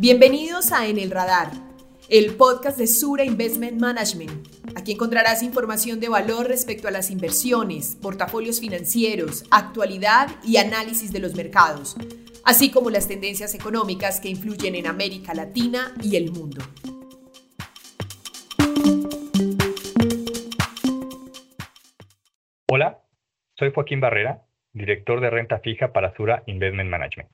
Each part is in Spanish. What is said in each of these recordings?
Bienvenidos a En el Radar, el podcast de Sura Investment Management. Aquí encontrarás información de valor respecto a las inversiones, portafolios financieros, actualidad y análisis de los mercados, así como las tendencias económicas que influyen en América Latina y el mundo. Hola, soy Joaquín Barrera, director de renta fija para Sura Investment Management.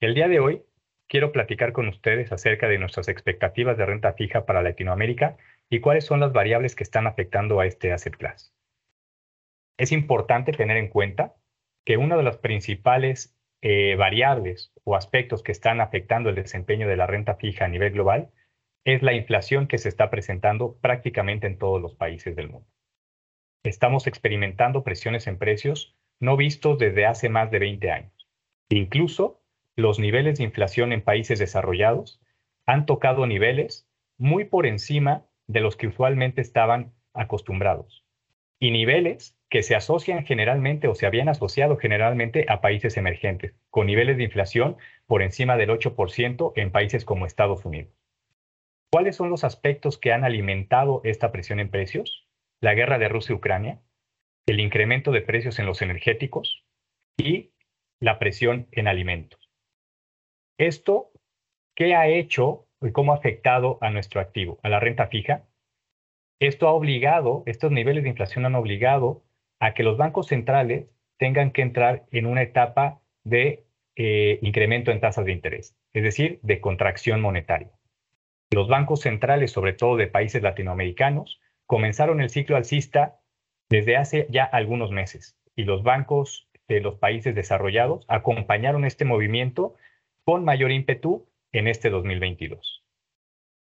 El día de hoy quiero platicar con ustedes acerca de nuestras expectativas de renta fija para Latinoamérica y cuáles son las variables que están afectando a este asset class. Es importante tener en cuenta que una de las principales eh, variables o aspectos que están afectando el desempeño de la renta fija a nivel global es la inflación que se está presentando prácticamente en todos los países del mundo. Estamos experimentando presiones en precios no vistos desde hace más de 20 años. Incluso los niveles de inflación en países desarrollados han tocado niveles muy por encima de los que usualmente estaban acostumbrados y niveles que se asocian generalmente o se habían asociado generalmente a países emergentes, con niveles de inflación por encima del 8% en países como Estados Unidos. ¿Cuáles son los aspectos que han alimentado esta presión en precios? La guerra de Rusia-Ucrania, el incremento de precios en los energéticos y la presión en alimentos. Esto, ¿qué ha hecho y cómo ha afectado a nuestro activo, a la renta fija? Esto ha obligado, estos niveles de inflación han obligado a que los bancos centrales tengan que entrar en una etapa de eh, incremento en tasas de interés, es decir, de contracción monetaria. Los bancos centrales, sobre todo de países latinoamericanos, comenzaron el ciclo alcista desde hace ya algunos meses y los bancos de los países desarrollados acompañaron este movimiento con mayor ímpetu en este 2022.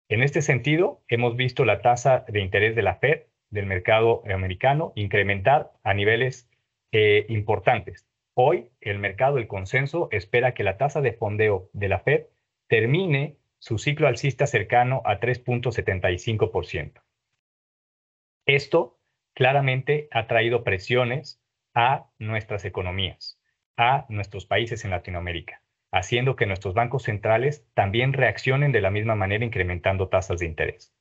En este sentido, hemos visto la tasa de interés de la Fed del mercado americano incrementar a niveles eh, importantes. Hoy, el mercado, el consenso, espera que la tasa de fondeo de la Fed termine su ciclo alcista cercano a 3.75%. Esto claramente ha traído presiones a nuestras economías, a nuestros países en Latinoamérica haciendo que nuestros bancos centrales también reaccionen de la misma manera incrementando tasas de interés.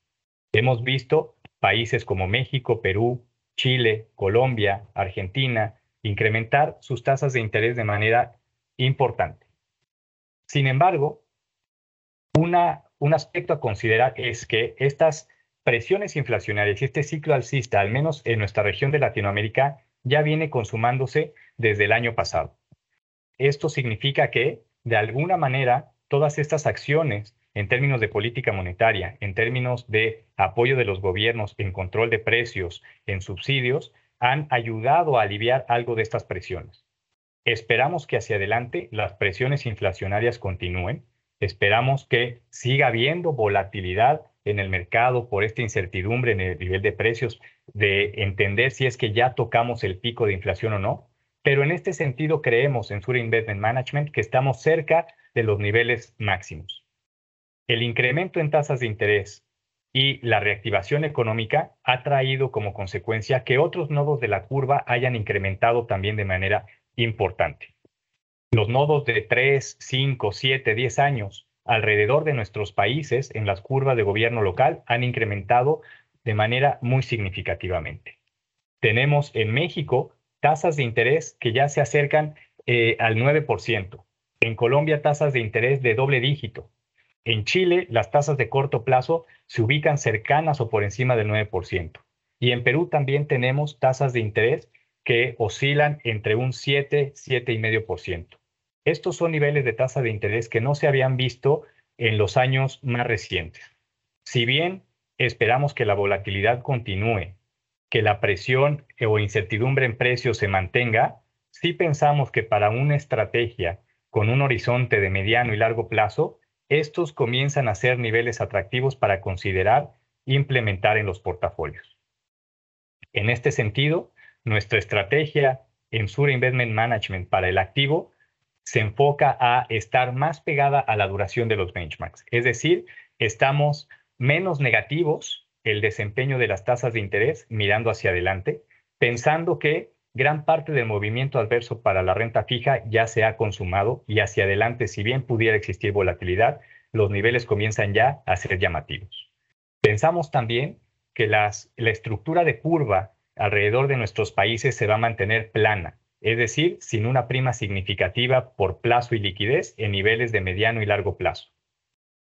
Hemos visto países como México, Perú, Chile, Colombia, Argentina incrementar sus tasas de interés de manera importante. Sin embargo, un aspecto a considerar es que estas presiones inflacionarias y este ciclo alcista, al menos en nuestra región de Latinoamérica, ya viene consumándose desde el año pasado. Esto significa que de alguna manera, todas estas acciones en términos de política monetaria, en términos de apoyo de los gobiernos en control de precios, en subsidios, han ayudado a aliviar algo de estas presiones. Esperamos que hacia adelante las presiones inflacionarias continúen. Esperamos que siga habiendo volatilidad en el mercado por esta incertidumbre en el nivel de precios, de entender si es que ya tocamos el pico de inflación o no. Pero en este sentido creemos en Sura Investment Management que estamos cerca de los niveles máximos. El incremento en tasas de interés y la reactivación económica ha traído como consecuencia que otros nodos de la curva hayan incrementado también de manera importante. Los nodos de 3, 5, 7, 10 años alrededor de nuestros países en las curvas de gobierno local han incrementado de manera muy significativamente. Tenemos en México tasas de interés que ya se acercan eh, al 9%. En Colombia, tasas de interés de doble dígito. En Chile, las tasas de corto plazo se ubican cercanas o por encima del 9%. Y en Perú también tenemos tasas de interés que oscilan entre un 7, 7,5%. Estos son niveles de tasa de interés que no se habían visto en los años más recientes. Si bien esperamos que la volatilidad continúe que la presión o incertidumbre en precios se mantenga, sí pensamos que para una estrategia con un horizonte de mediano y largo plazo, estos comienzan a ser niveles atractivos para considerar implementar en los portafolios. En este sentido, nuestra estrategia en Sur Investment Management para el activo se enfoca a estar más pegada a la duración de los benchmarks, es decir, estamos menos negativos el desempeño de las tasas de interés mirando hacia adelante, pensando que gran parte del movimiento adverso para la renta fija ya se ha consumado y hacia adelante, si bien pudiera existir volatilidad, los niveles comienzan ya a ser llamativos. Pensamos también que las, la estructura de curva alrededor de nuestros países se va a mantener plana, es decir, sin una prima significativa por plazo y liquidez en niveles de mediano y largo plazo.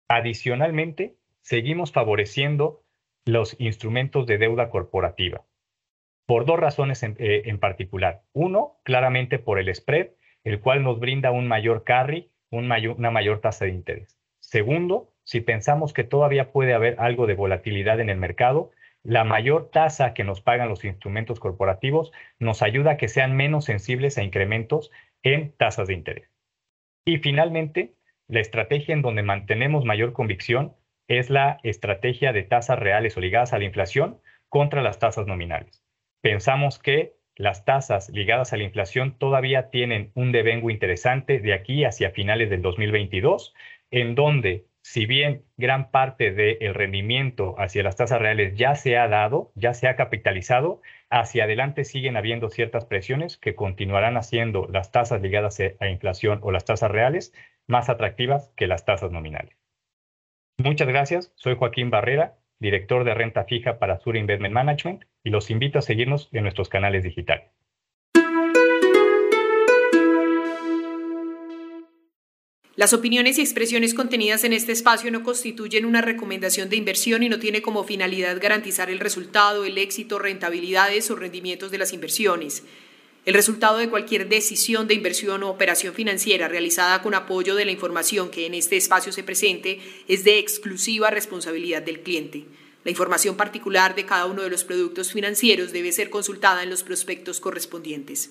Adicionalmente, seguimos favoreciendo los instrumentos de deuda corporativa, por dos razones en, eh, particular. Uno, claramente por el spread, el cual nos brinda un mayor carry, una mayor tasa de interés. Segundo, si pensamos que todavía puede haber algo de volatilidad en el mercado, la mayor tasa que nos pagan los instrumentos corporativos nos ayuda a que sean menos sensibles a incrementos en tasas de interés. Y finalmente, la estrategia en donde mantenemos mayor convicción es la estrategia de tasas reales o ligadas a la inflación contra las tasas nominales. Pensamos que las tasas ligadas a la inflación todavía tienen un devengo interesante de aquí hacia finales del 2022, en donde si bien gran parte del rendimiento hacia las tasas reales ya se ha dado, ya se ha capitalizado, hacia adelante siguen habiendo ciertas presiones que continuarán haciendo las tasas ligadas a inflación o las tasas reales más atractivas que las tasas nominales. Muchas gracias, soy Joaquín Barrera, director de renta fija para Sur Investment Management y los invito a seguirnos en nuestros canales digitales. Las opiniones y expresiones contenidas en este espacio no constituyen una recomendación de inversión y no tiene como finalidad garantizar el resultado, el éxito, rentabilidades o rendimientos de las inversiones. El resultado de cualquier decisión de inversión o operación financiera realizada con apoyo de la información que en este espacio se presente es de exclusiva responsabilidad del cliente. La información particular de cada uno de los productos financieros debe ser consultada en los prospectos correspondientes.